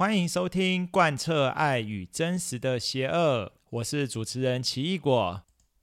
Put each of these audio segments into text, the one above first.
欢迎收听《贯彻爱与真实的邪恶》，我是主持人奇异果。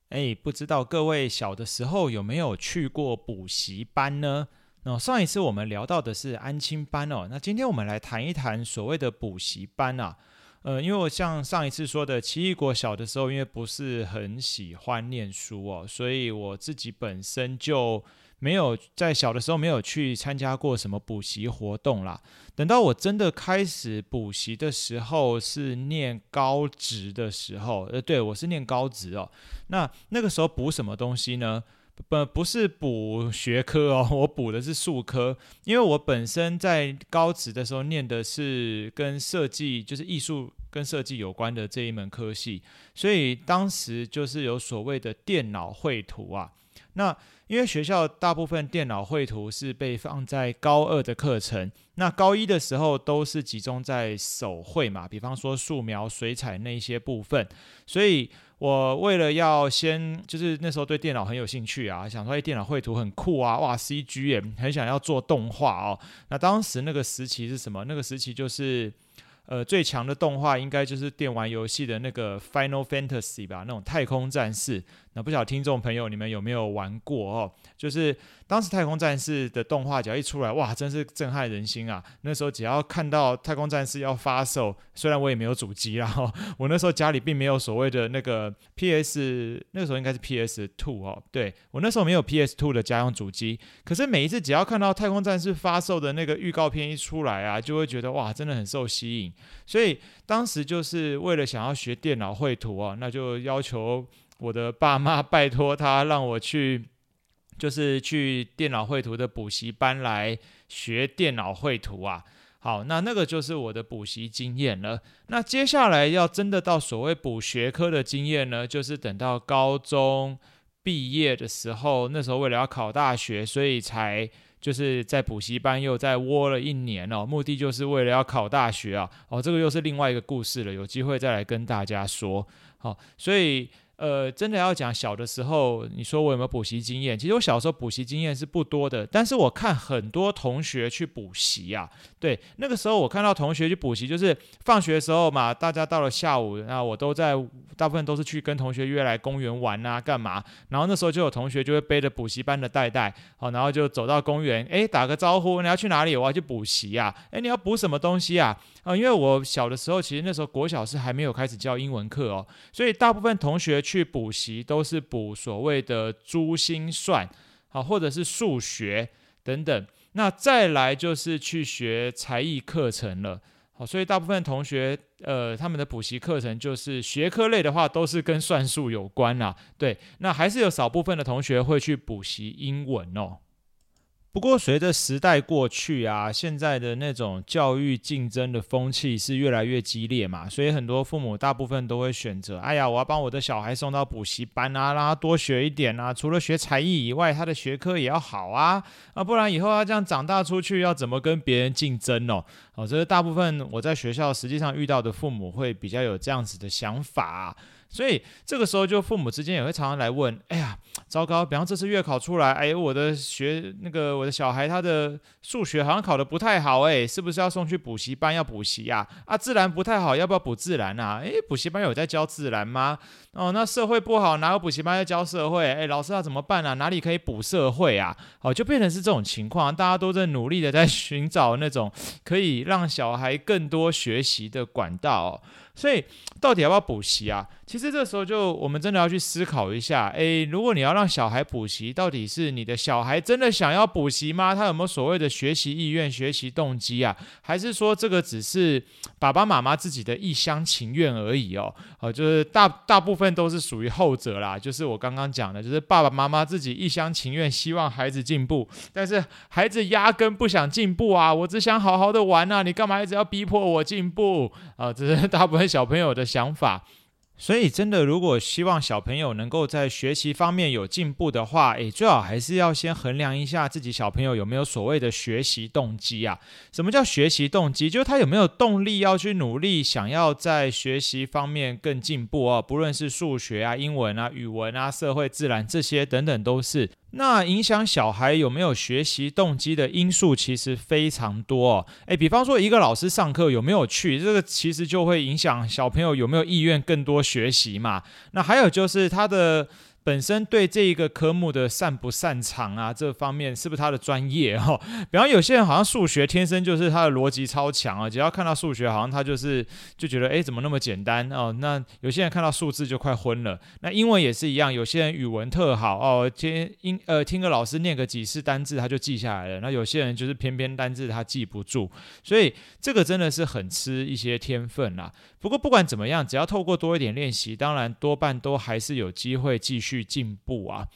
哎，不知道各位小的时候有没有去过补习班呢？那上一次我们聊到的是安亲班哦，那今天我们来谈一谈所谓的补习班啊。呃，因为我像上一次说的，奇异果小的时候因为不是很喜欢念书哦，所以我自己本身就。没有在小的时候没有去参加过什么补习活动啦。等到我真的开始补习的时候，是念高职的时候。呃，对，我是念高职哦。那那个时候补什么东西呢？不，不是补学科哦，我补的是术科。因为我本身在高职的时候念的是跟设计，就是艺术跟设计有关的这一门科系，所以当时就是有所谓的电脑绘图啊。那因为学校大部分电脑绘图是被放在高二的课程，那高一的时候都是集中在手绘嘛，比方说素描、水彩那一些部分。所以我为了要先，就是那时候对电脑很有兴趣啊，想说哎，电脑绘图很酷啊，哇，CG 也很想要做动画哦。那当时那个时期是什么？那个时期就是。呃，最强的动画应该就是电玩游戏的那个 Final Fantasy 吧，那种太空战士。那不晓得听众朋友你们有没有玩过哦？就是当时太空战士的动画只要一出来，哇，真是震撼人心啊！那时候只要看到太空战士要发售，虽然我也没有主机啦，哦，我那时候家里并没有所谓的那个 PS，那个时候应该是 PS Two 哦。对，我那时候没有 PS Two 的家用主机，可是每一次只要看到太空战士发售的那个预告片一出来啊，就会觉得哇，真的很受吸引。所以当时就是为了想要学电脑绘图啊，那就要求我的爸妈 拜托他让我去，就是去电脑绘图的补习班来学电脑绘图啊。好，那那个就是我的补习经验了。那接下来要真的到所谓补学科的经验呢，就是等到高中毕业的时候，那时候为了要考大学，所以才。就是在补习班又再窝了一年哦，目的就是为了要考大学啊，哦，这个又是另外一个故事了，有机会再来跟大家说。好，所以。呃，真的要讲小的时候，你说我有没有补习经验？其实我小时候补习经验是不多的，但是我看很多同学去补习啊。对，那个时候我看到同学去补习，就是放学的时候嘛，大家到了下午，那我都在，大部分都是去跟同学约来公园玩啊，干嘛？然后那时候就有同学就会背着补习班的袋袋，好，然后就走到公园，诶，打个招呼，你要去哪里？我要去补习啊。诶，你要补什么东西啊？啊，因为我小的时候，其实那时候国小是还没有开始教英文课哦，所以大部分同学去补习都是补所谓的珠心算，好，或者是数学等等。那再来就是去学才艺课程了，好，所以大部分同学，呃，他们的补习课程就是学科类的话，都是跟算术有关啦。对，那还是有少部分的同学会去补习英文哦。不过，随着时代过去啊，现在的那种教育竞争的风气是越来越激烈嘛，所以很多父母大部分都会选择，哎呀，我要帮我的小孩送到补习班啊，让他多学一点啊，除了学才艺以外，他的学科也要好啊，啊，不然以后他这样长大出去要怎么跟别人竞争哦？哦，这是大部分我在学校实际上遇到的父母会比较有这样子的想法。所以这个时候，就父母之间也会常常来问：哎呀，糟糕！比方这次月考出来，哎，我的学那个我的小孩他的数学好像考得不太好，哎，是不是要送去补习班要补习呀？啊，自然不太好，要不要补自然啊？哎，补习班有在教自然吗？哦，那社会不好，哪有补习班要教社会？哎，老师要怎么办啊？哪里可以补社会啊？哦，就变成是这种情况，大家都在努力的在寻找那种可以让小孩更多学习的管道。所以到底要不要补习啊？其实这时候就我们真的要去思考一下，诶，如果你要让小孩补习，到底是你的小孩真的想要补习吗？他有没有所谓的学习意愿、学习动机啊？还是说这个只是 爸爸妈妈自己的一厢情愿而已哦？哦，就是大大部分都是属于后者啦，就是我刚刚讲的，就是爸爸妈妈自己一厢情愿，希望孩子进步，但是孩子压根不想进步啊！我只想好好的玩啊，你干嘛一直要逼迫我进步啊？这是大部分。小朋友的想法，所以真的，如果希望小朋友能够在学习方面有进步的话，诶，最好还是要先衡量一下自己小朋友有没有所谓的学习动机啊。什么叫学习动机？就是他有没有动力要去努力，想要在学习方面更进步啊。不论是数学啊、英文啊、语文啊、社会、自然这些等等，都是。那影响小孩有没有学习动机的因素其实非常多哦。诶，比方说一个老师上课有没有去，这个其实就会影响小朋友有没有意愿更多学习嘛。那还有就是他的。本身对这一个科目的擅不擅长啊，这方面是不是他的专业哈、哦？比方有些人好像数学天生就是他的逻辑超强啊，只要看到数学，好像他就是就觉得诶，怎么那么简单哦？那有些人看到数字就快昏了。那英文也是一样，有些人语文特好哦，听英呃听个老师念个几次单字他就记下来了。那有些人就是偏偏单字他记不住，所以这个真的是很吃一些天分啦。不过不管怎么样，只要透过多一点练习，当然多半都还是有机会继续去进步啊。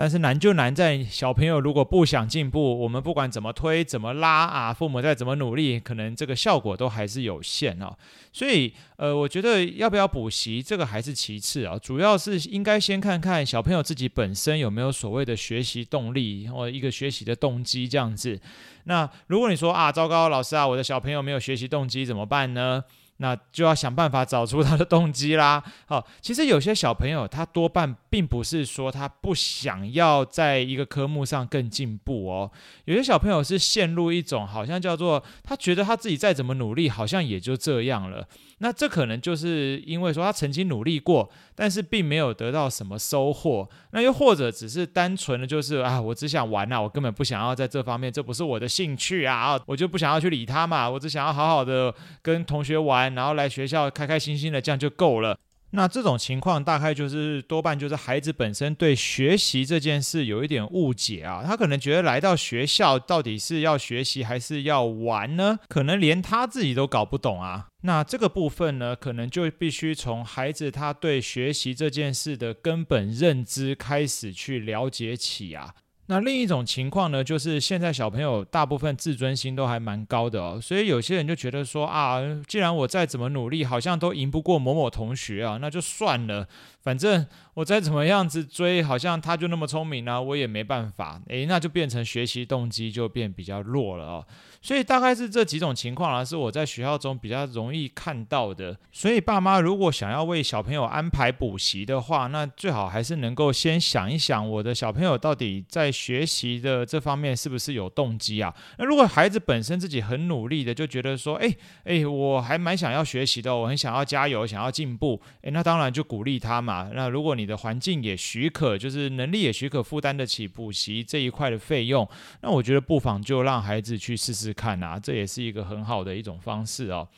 但是难就难在小朋友如果不想进步，我们不管怎么推怎么拉啊，父母再怎么努力，可能这个效果都还是有限哦。所以呃，我觉得要不要补习这个还是其次啊，主要是应该先看看小朋友自己本身有没有所谓的学习动力或一个学习的动机这样子。那如果你说啊，糟糕，老师啊，我的小朋友没有学习动机怎么办呢？那就要想办法找出他的动机啦。好，其实有些小朋友他多半并不是说他不想要在一个科目上更进步哦，有些小朋友是陷入一种好像叫做他觉得他自己再怎么努力，好像也就这样了。那这可能就是因为说他曾经努力过，但是并没有得到什么收获。那又或者只是单纯的就是啊，我只想玩呐，我根本不想要在这方面，这不是我的兴趣啊，我就不想要去理他嘛，我只想要好好的跟同学玩，然后来学校开开心心的，这样就够了。那这种情况大概就是多半就是孩子本身对学习这件事有一点误解啊，他可能觉得来到学校到底是要学习还是要玩呢？可能连他自己都搞不懂啊。那这个部分呢，可能就必须从孩子他对学习这件事的根本认知开始去了解起啊。那另一种情况呢，就是现在小朋友大部分自尊心都还蛮高的哦，所以有些人就觉得说啊，既然我再怎么努力，好像都赢不过某某同学啊，那就算了。反正我再怎么样子追，好像他就那么聪明呢、啊，我也没办法。诶，那就变成学习动机就变比较弱了哦。所以大概是这几种情况啊，是我在学校中比较容易看到的。所以爸妈如果想要为小朋友安排补习的话，那最好还是能够先想一想，我的小朋友到底在学习的这方面是不是有动机啊？那如果孩子本身自己很努力的，就觉得说，诶诶，我还蛮想要学习的，我很想要加油，想要进步，诶，那当然就鼓励他嘛。那如果你的环境也许可，就是能力也许可负担得起补习这一块的费用，那我觉得不妨就让孩子去试试看啊，这也是一个很好的一种方式哦。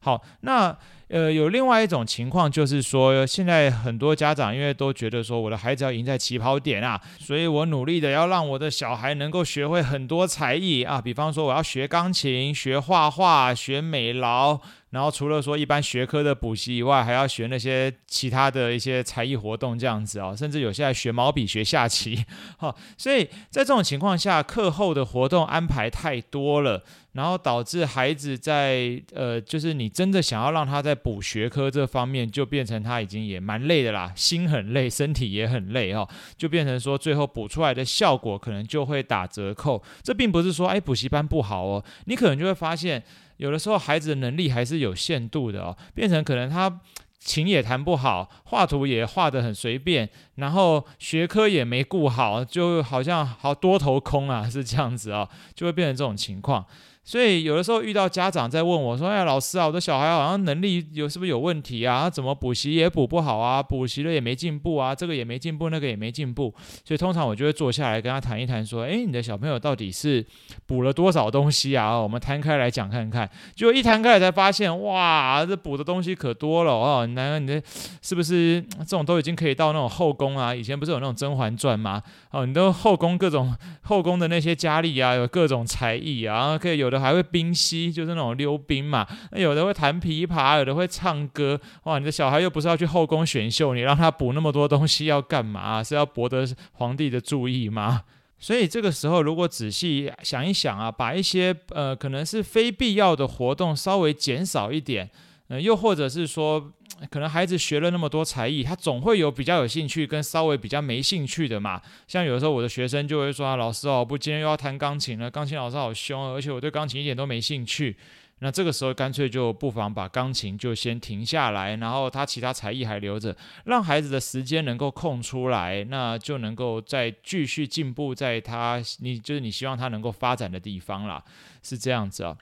好，那呃有另外一种情况就是说，现在很多家长因为都觉得说我的孩子要赢在起跑点啊，所以我努力的要让我的小孩能够学会很多才艺啊，比方说我要学钢琴、学画画、学美劳。然后除了说一般学科的补习以外，还要学那些其他的一些才艺活动这样子啊，甚至有些还学毛笔、学下棋，好，所以在这种情况下，课后的活动安排太多了，然后导致孩子在呃，就是你真的想要让他在补学科这方面，就变成他已经也蛮累的啦，心很累，身体也很累哦，就变成说最后补出来的效果可能就会打折扣。这并不是说哎补习班不好哦，你可能就会发现。有的时候孩子的能力还是有限度的哦，变成可能他琴也弹不好，画图也画得很随便，然后学科也没顾好，就好像好多头空啊，是这样子哦，就会变成这种情况。所以有的时候遇到家长在问我说：“哎，老师啊，我的小孩好像能力有是不是有问题啊？怎么补习也补不好啊？补习了也没进步啊？这个也没进步，那个也没进步。”所以通常我就会坐下来跟他谈一谈，说：“哎，你的小朋友到底是补了多少东西啊？我们摊开来讲看看。”结果一摊开来才发现，哇，这补的东西可多了哦！难道你的是不是这种都已经可以到那种后宫啊？以前不是有那种《甄嬛传》吗？哦，你都后宫各种后宫的那些佳丽啊，有各种才艺啊，可以有。有的还会冰嬉，就是那种溜冰嘛。那有的会弹琵琶，有的会唱歌。哇，你的小孩又不是要去后宫选秀，你让他补那么多东西要干嘛？是要博得皇帝的注意吗？所以这个时候，如果仔细想一想啊，把一些呃可能是非必要的活动稍微减少一点，呃，又或者是说。可能孩子学了那么多才艺，他总会有比较有兴趣跟稍微比较没兴趣的嘛。像有的时候我的学生就会说：“老师哦，不，今天又要弹钢琴了，钢琴老师好凶，而且我对钢琴一点都没兴趣。”那这个时候干脆就不妨把钢琴就先停下来，然后他其他才艺还留着，让孩子的时间能够空出来，那就能够再继续进步，在他你就是你希望他能够发展的地方啦，是这样子啊。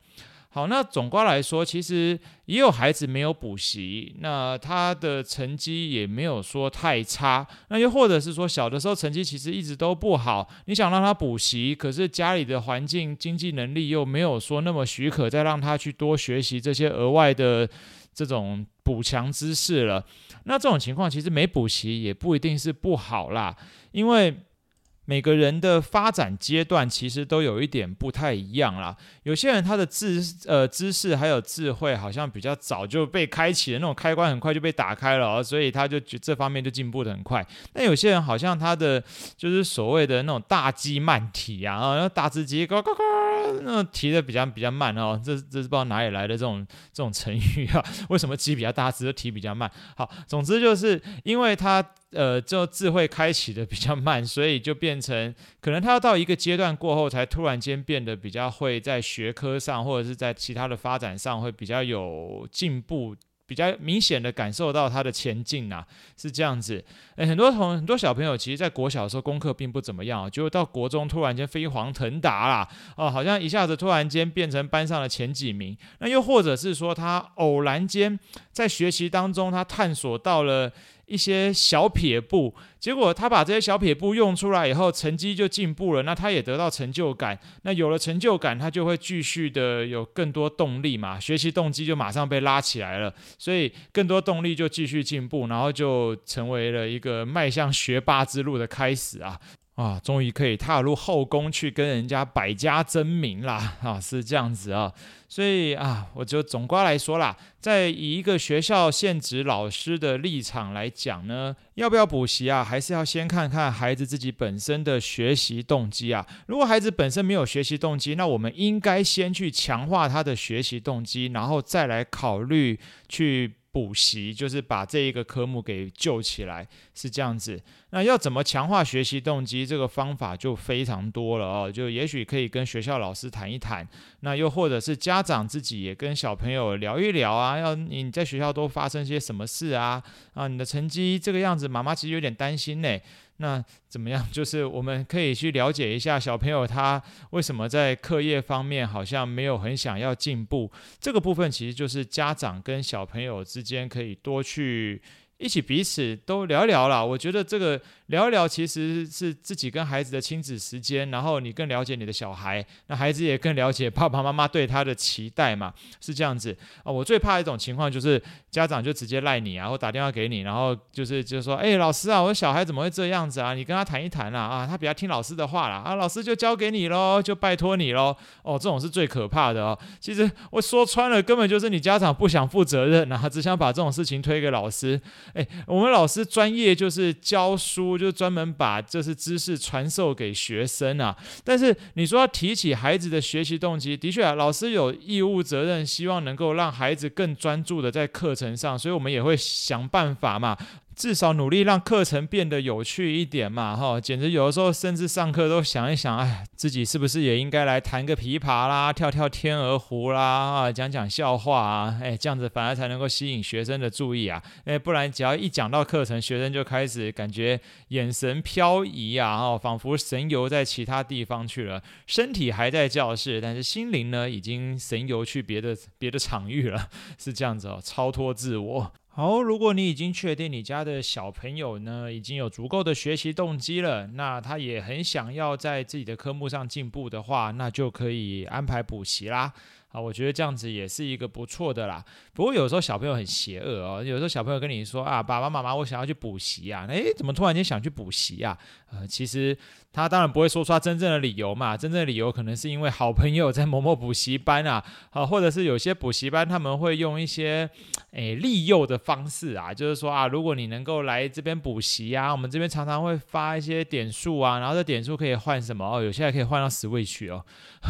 好，那总括来说，其实也有孩子没有补习，那他的成绩也没有说太差。那又或者是说，小的时候成绩其实一直都不好，你想让他补习，可是家里的环境、经济能力又没有说那么许可，再让他去多学习这些额外的这种补强知识了。那这种情况其实没补习也不一定是不好啦，因为。每个人的发展阶段其实都有一点不太一样啦。有些人他的知呃知识还有智慧好像比较早就被开启了，那种开关很快就被打开了，所以他就觉这方面就进步的很快。但有些人好像他的就是所谓的那种大鸡慢体啊，然后大只鸡呱呱呱，那提的比较比较慢哦。这这是不知道哪里来的这种这种成语啊？为什么鸡比较大只，提比较慢？好，总之就是因为它。呃，就智慧开启的比较慢，所以就变成可能它要到一个阶段过后，才突然间变得比较会在学科上或者是在其他的发展上会比较有进步，比较明显的感受到他的前进呐、啊，是这样子。诶，很多同很多小朋友其实，在国小的时候功课并不怎么样，结果到国中突然间飞黄腾达啦，哦，好像一下子突然间变成班上的前几名。那又或者是说，他偶然间在学习当中，他探索到了。一些小撇步，结果他把这些小撇步用出来以后，成绩就进步了。那他也得到成就感。那有了成就感，他就会继续的有更多动力嘛，学习动机就马上被拉起来了。所以更多动力就继续进步，然后就成为了一个迈向学霸之路的开始啊。啊，终于可以踏入后宫去跟人家百家争鸣啦！啊，是这样子啊，所以啊，我就总括来说啦，在以一个学校现职老师的立场来讲呢，要不要补习啊，还是要先看看孩子自己本身的学习动机啊。如果孩子本身没有学习动机，那我们应该先去强化他的学习动机，然后再来考虑去。补习就是把这一个科目给救起来，是这样子。那要怎么强化学习动机？这个方法就非常多了哦。就也许可以跟学校老师谈一谈，那又或者是家长自己也跟小朋友聊一聊啊。要你在学校都发生些什么事啊？啊，你的成绩这个样子，妈妈其实有点担心呢。那怎么样？就是我们可以去了解一下小朋友他为什么在课业方面好像没有很想要进步。这个部分其实就是家长跟小朋友之间可以多去一起彼此都聊聊啦。我觉得这个。聊一聊，其实是自己跟孩子的亲子时间，然后你更了解你的小孩，那孩子也更了解爸爸妈妈对他的期待嘛，是这样子啊。我最怕一种情况就是家长就直接赖你啊，或打电话给你，然后就是就说，哎，老师啊，我的小孩怎么会这样子啊？你跟他谈一谈啦，啊，他比较听老师的话啦，啊，老师就交给你喽，就拜托你喽。哦，这种是最可怕的哦。其实我说穿了，根本就是你家长不想负责任啊，只想把这种事情推给老师。哎，我们老师专业就是教书。就专门把这是知识传授给学生啊，但是你说要提起孩子的学习动机，的确啊，老师有义务责任，希望能够让孩子更专注的在课程上，所以我们也会想办法嘛。至少努力让课程变得有趣一点嘛，哈，简直有的时候甚至上课都想一想，哎，自己是不是也应该来弹个琵琶啦，跳跳天鹅湖啦，啊，讲讲笑话啊，哎，这样子反而才能够吸引学生的注意啊，哎，不然只要一讲到课程，学生就开始感觉眼神飘移啊，哦，仿佛神游在其他地方去了，身体还在教室，但是心灵呢，已经神游去别的别的场域了，是这样子哦，超脱自我。好，如果你已经确定你家的小朋友呢，已经有足够的学习动机了，那他也很想要在自己的科目上进步的话，那就可以安排补习啦。啊，我觉得这样子也是一个不错的啦。不过有时候小朋友很邪恶哦，有时候小朋友跟你说啊，爸爸妈妈，我想要去补习啊，诶，怎么突然间想去补习啊？呃，其实他当然不会说出他真正的理由嘛，真正的理由可能是因为好朋友在某某补习班啊，啊，或者是有些补习班他们会用一些诶利诱的方式啊，就是说啊，如果你能够来这边补习啊，我们这边常常会发一些点数啊，然后这点数可以换什么哦？有些还可以换到 Switch 哦，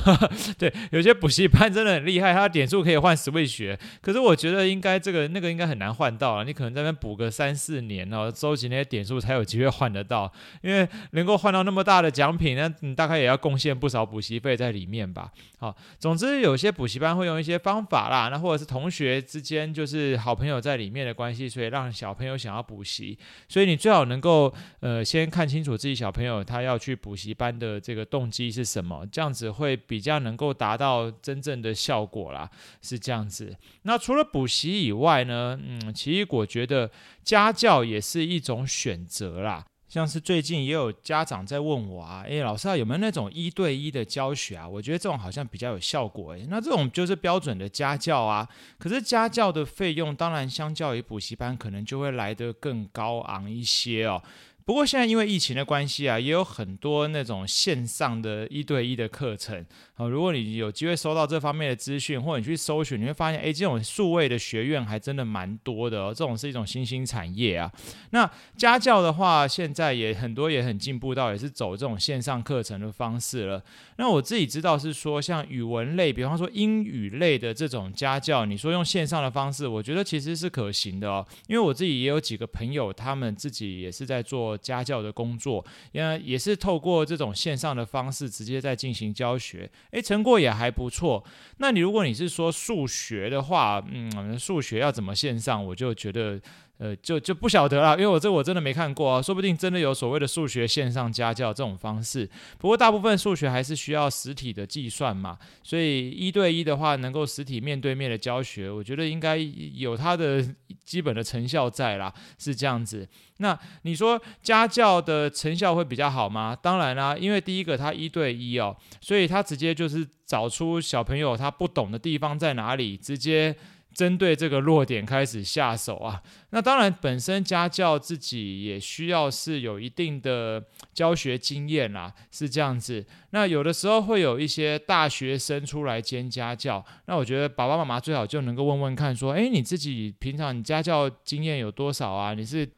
对，有些补习班真的。很厉害，他的点数可以换 Switch。可是我觉得应该这个那个应该很难换到啊，你可能在那边补个三四年哦，收集那些点数才有机会换得到。因为能够换到那么大的奖品，那你大概也要贡献不少补习费在里面吧。好，总之有些补习班会用一些方法啦，那或者是同学之间就是好朋友在里面的关系，所以让小朋友想要补习。所以你最好能够呃先看清楚自己小朋友他要去补习班的这个动机是什么，这样子会比较能够达到真正的效果啦，是这样子。那除了补习以外呢，嗯，奇异果觉得家教也是一种选择啦。像是最近也有家长在问我啊，诶，老师啊，有没有那种一对一的教学啊？我觉得这种好像比较有效果诶。那这种就是标准的家教啊，可是家教的费用当然相较于补习班可能就会来得更高昂一些哦。不过现在因为疫情的关系啊，也有很多那种线上的一对一的课程。好，如果你有机会收到这方面的资讯，或者你去搜寻，你会发现，诶，这种数位的学院还真的蛮多的哦。这种是一种新兴产业啊。那家教的话，现在也很多也很进步到，也是走这种线上课程的方式了。那我自己知道是说，像语文类，比方说英语类的这种家教，你说用线上的方式，我觉得其实是可行的哦。因为我自己也有几个朋友，他们自己也是在做。家教的工作，因为也是透过这种线上的方式直接在进行教学，诶，成果也还不错。那你如果你是说数学的话，嗯，数学要怎么线上，我就觉得。呃，就就不晓得了，因为我这我真的没看过啊，说不定真的有所谓的数学线上家教这种方式。不过大部分数学还是需要实体的计算嘛，所以一对一的话，能够实体面对面的教学，我觉得应该有它的 基本的成效在啦，是这样子。那你说家教的成效会比较好吗？当然啦，因为第一个它一对一哦，所以他直接就是找出小朋友他不懂的地方在哪里，直接。针对这个弱点开始下手啊，那当然本身家教自己也需要是有一定的教学经验啦，是这样子。那有的时候会有一些大学生出来兼家教，那我觉得爸爸妈妈最好就能够问问看，说，诶，你自己平常你家教经验有多少啊？你是？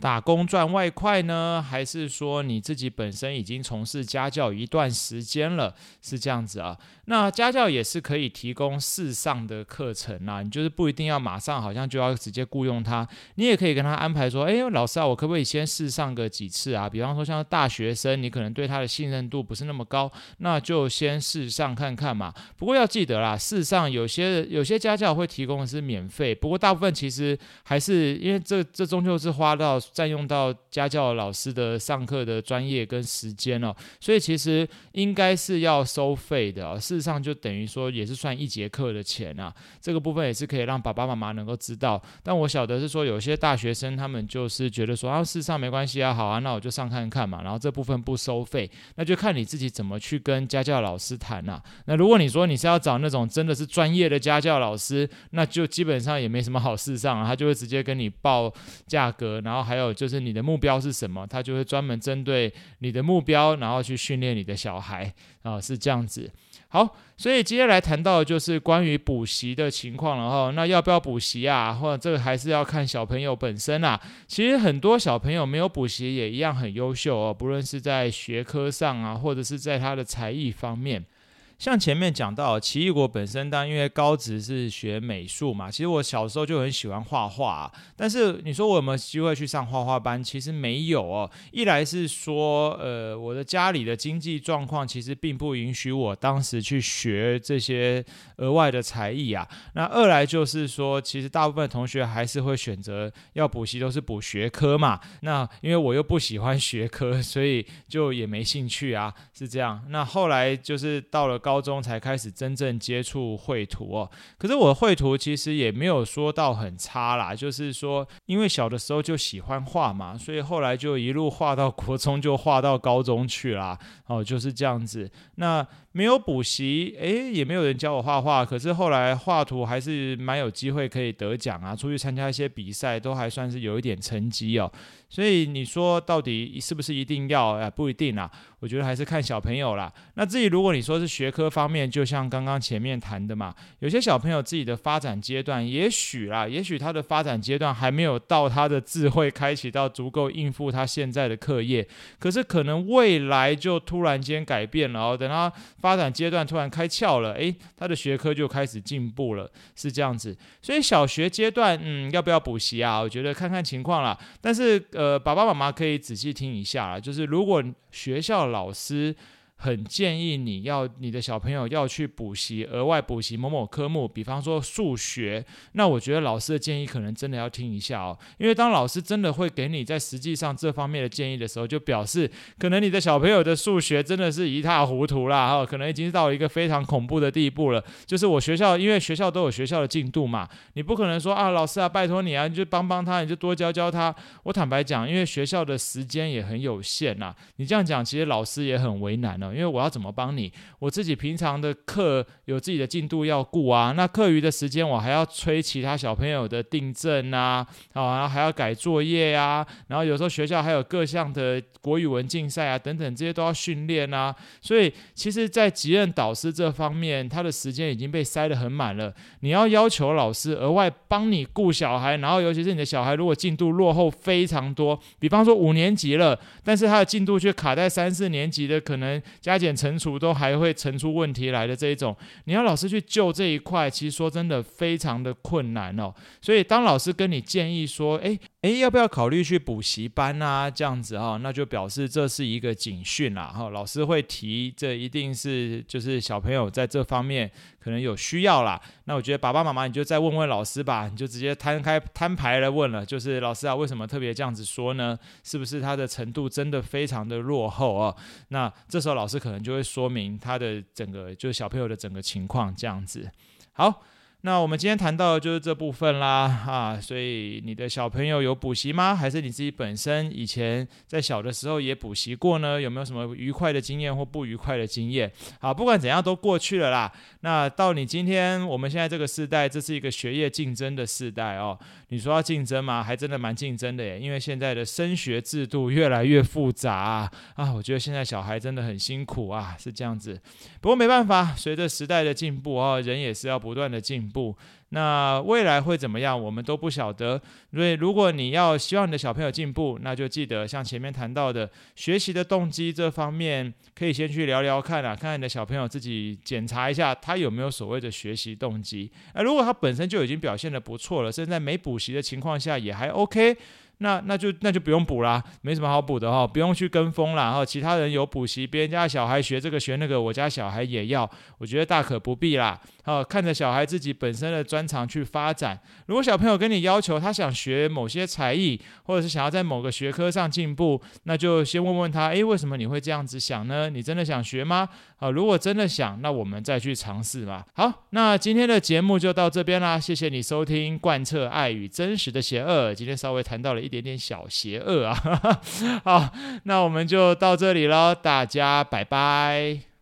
打工赚外快呢，还是说你自己本身已经从事家教一段时间了？是这样子啊？那家教也是可以提供试上的课程啊，你就是不一定要马上好像就要直接雇佣他，你也可以跟他安排说，哎，老师啊，我可不可以先试上个几次啊？比方说像大学生，你可能对他的信任度不是那么高，那就先试上看看嘛。不过要记得啦，试上有些有些家教会提供的是免费，不过大部分其实还是因为这这终究是花到。占用到家教老师的上课的专业跟时间哦，所以其实应该是要收费的哦。事实上，就等于说也是算一节课的钱啊。这个部分也是可以让爸爸妈妈能够知道。但我晓得是说，有些大学生他们就是觉得说啊，事实上没关系啊，好啊，那我就上看看嘛。然后这部分不收费，那就看你自己怎么去跟家教老师谈啊。那如果你说你是要找那种真的是专业的家教老师，那就基本上也没什么好事上啊，他就会直接跟你报价格，然后还。还有就是你的目标是什么？他就会专门针对你的目标，然后去训练你的小孩啊，是这样子。好，所以接下来谈到的就是关于补习的情况了哈。那要不要补习啊？或者这个还是要看小朋友本身啊。其实很多小朋友没有补习也一样很优秀哦，不论是在学科上啊，或者是在他的才艺方面。像前面讲到，奇异果本身当然因为高职是学美术嘛，其实我小时候就很喜欢画画啊，但是你说我有没有机会去上画画班？其实没有哦。一来是说，呃，我的家里的经济状况其实并不允许我当时去学这些额外的才艺啊。那二来就是说，其实大部分同学还是会选择要补习，都是补学科嘛。那因为我又不喜欢学科，所以就也没兴趣啊，是这样。那后来就是到了。高中才开始真正接触绘图哦，可是我绘图其实也没有说到很差啦，就是说因为小的时候就喜欢画嘛，所以后来就一路画到国中，就画到高中去啦，哦，就是这样子。那没有补习，诶，也没有人教我画画。可是后来画图还是蛮有机会可以得奖啊，出去参加一些比赛都还算是有一点成绩哦。所以你说到底是不是一定要？哎，不一定啦。我觉得还是看小朋友啦。那至于如果你说是学科方面，就像刚刚前面谈的嘛，有些小朋友自己的发展阶段，也许啦，也许他的发展阶段还没有到他的智慧开启到足够应付他现在的课业，可是可能未来就突然间改变了哦，等他发展阶段突然开窍了，诶，他的学科就开始进步了，是这样子。所以小学阶段，嗯，要不要补习啊？我觉得看看情况啦。但是呃，爸爸妈妈可以仔细听一下啦，就是如果学校老师。很建议你要你的小朋友要去补习，额外补习某某科目，比方说数学。那我觉得老师的建议可能真的要听一下哦，因为当老师真的会给你在实际上这方面的建议的时候，就表示可能你的小朋友的数学真的是一塌糊涂啦，哈，可能已经到一个非常恐怖的地步了。就是我学校，因为学校都有学校的进度嘛，你不可能说啊，老师啊，拜托你啊，你就帮帮他，你就多教教他。我坦白讲，因为学校的时间也很有限呐，你这样讲，其实老师也很为难因为我要怎么帮你？我自己平常的课有自己的进度要顾啊，那课余的时间我还要催其他小朋友的订正啊，啊，然后还要改作业啊，然后有时候学校还有各项的国语文竞赛啊等等，这些都要训练啊。所以其实，在级任导师这方面，他的时间已经被塞得很满了。你要要求老师额外帮你顾小孩，然后尤其是你的小孩如果进度落后非常多，比方说五年级了，但是他的进度却卡在三四年级的，可能加减。乘除都还会乘出问题来的这一种，你要老师去救这一块，其实说真的非常的困难哦。所以当老师跟你建议说，诶诶，要不要考虑去补习班啊？这样子哈，那就表示这是一个警讯啦。哈，老师会提，这一定是就是小朋友在这方面可能有需要啦。那我觉得爸爸妈妈你就再问问老师吧，你就直接摊开摊牌来问了，就是老师啊，为什么特别这样子说呢？是不是他的程度真的非常的落后啊？那这时候老师可能就会说明他的整个就是小朋友的整个情况这样子。好。那我们今天谈到的就是这部分啦，啊，所以你的小朋友有补习吗？还是你自己本身以前在小的时候也补习过呢？有没有什么愉快的经验或不愉快的经验？好，不管怎样都过去了啦。那到你今天，我们现在这个时代，这是一个学业竞争的时代哦。你说要竞争吗？还真的蛮竞争的耶，因为现在的升学制度越来越复杂啊，啊，我觉得现在小孩真的很辛苦啊，是这样子。不过没办法，随着时代的进步哦，人也是要不断的进步。不，那未来会怎么样？我们都不晓得。所以，如果你要希望你的小朋友进步，那就记得像前面谈到的学习的动机这方面，可以先去聊聊看啊，看看你的小朋友自己检查一下，他有没有所谓的学习动机。那如果他本身就已经表现得不错了，甚至在没补习的情况下也还 OK。那那就那就不用补啦，没什么好补的哈，不用去跟风啦哈。其他人有补习，别人家小孩学这个学那个，我家小孩也要，我觉得大可不必啦。好，看着小孩自己本身的专长去发展。如果小朋友跟你要求他想学某些才艺，或者是想要在某个学科上进步，那就先问问他，诶，为什么你会这样子想呢？你真的想学吗？好，如果真的想，那我们再去尝试嘛。好，那今天的节目就到这边啦，谢谢你收听《贯彻爱与真实的邪恶》，今天稍微谈到了一点点小邪恶啊。好，那我们就到这里喽，大家拜拜。